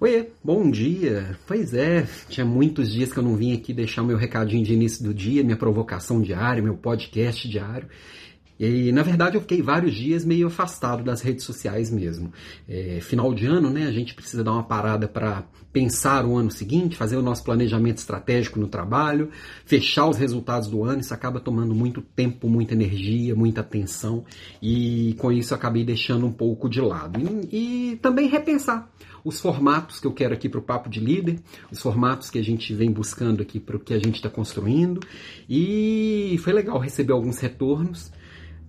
Oi, bom dia. Pois é, tinha muitos dias que eu não vim aqui deixar meu recadinho de início do dia, minha provocação diária, meu podcast diário. E na verdade eu fiquei vários dias meio afastado das redes sociais mesmo. É, final de ano, né? A gente precisa dar uma parada para pensar o ano seguinte, fazer o nosso planejamento estratégico no trabalho, fechar os resultados do ano. Isso acaba tomando muito tempo, muita energia, muita atenção e com isso acabei deixando um pouco de lado. E, e também repensar os formatos que eu quero aqui para o Papo de Líder, os formatos que a gente vem buscando aqui para o que a gente está construindo. E foi legal receber alguns retornos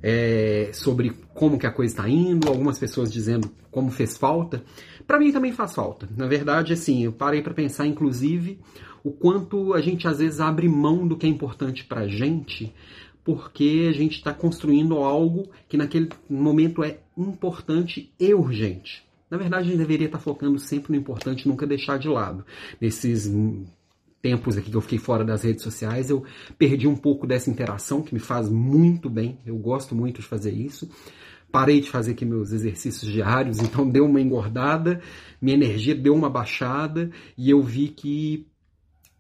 é, sobre como que a coisa está indo, algumas pessoas dizendo como fez falta. Para mim também faz falta. Na verdade, assim, eu parei para pensar, inclusive, o quanto a gente às vezes abre mão do que é importante para a gente porque a gente está construindo algo que naquele momento é importante e urgente. Na verdade, a gente deveria estar focando sempre no importante, nunca deixar de lado. Nesses tempos aqui que eu fiquei fora das redes sociais, eu perdi um pouco dessa interação que me faz muito bem. Eu gosto muito de fazer isso. Parei de fazer aqui meus exercícios diários, então deu uma engordada, minha energia deu uma baixada e eu vi que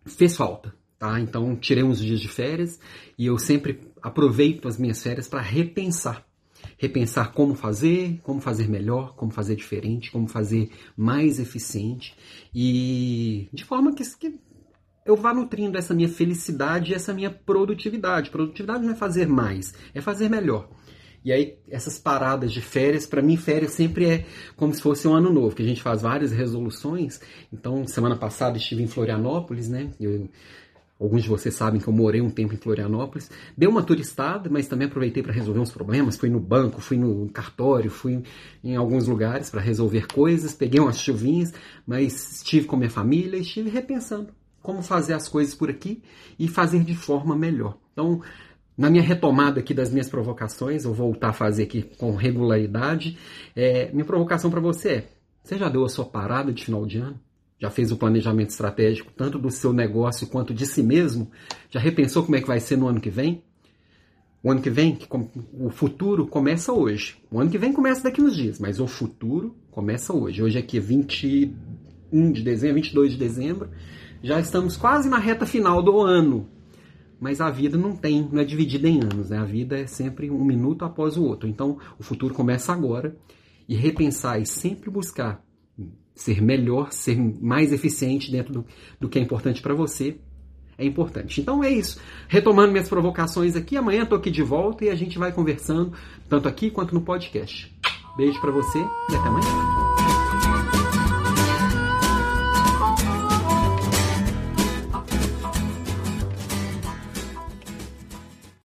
fez falta. Tá? Então tirei uns dias de férias e eu sempre aproveito as minhas férias para repensar repensar como fazer, como fazer melhor, como fazer diferente, como fazer mais eficiente e de forma que, que eu vá nutrindo essa minha felicidade e essa minha produtividade. Produtividade não é fazer mais, é fazer melhor. E aí, essas paradas de férias, para mim, férias sempre é como se fosse um ano novo, que a gente faz várias resoluções. Então, semana passada estive em Florianópolis, né? Eu Alguns de vocês sabem que eu morei um tempo em Florianópolis. Dei uma turistada, mas também aproveitei para resolver uns problemas. Fui no banco, fui no cartório, fui em alguns lugares para resolver coisas. Peguei umas chuvinhas, mas estive com minha família e estive repensando como fazer as coisas por aqui e fazer de forma melhor. Então, na minha retomada aqui das minhas provocações, eu vou voltar a fazer aqui com regularidade. É, minha provocação para você é: você já deu a sua parada de final de ano? já fez o planejamento estratégico tanto do seu negócio quanto de si mesmo? Já repensou como é que vai ser no ano que vem? O ano que vem, o futuro começa hoje. O ano que vem começa daqui uns dias, mas o futuro começa hoje. Hoje é aqui 21 de dezembro, 22 de dezembro. Já estamos quase na reta final do ano. Mas a vida não tem, não é dividida em anos, né? A vida é sempre um minuto após o outro. Então, o futuro começa agora e repensar e sempre buscar ser melhor, ser mais eficiente dentro do, do que é importante para você, é importante. Então é isso. Retomando minhas provocações aqui, amanhã estou aqui de volta e a gente vai conversando, tanto aqui quanto no podcast. Beijo para você e até amanhã.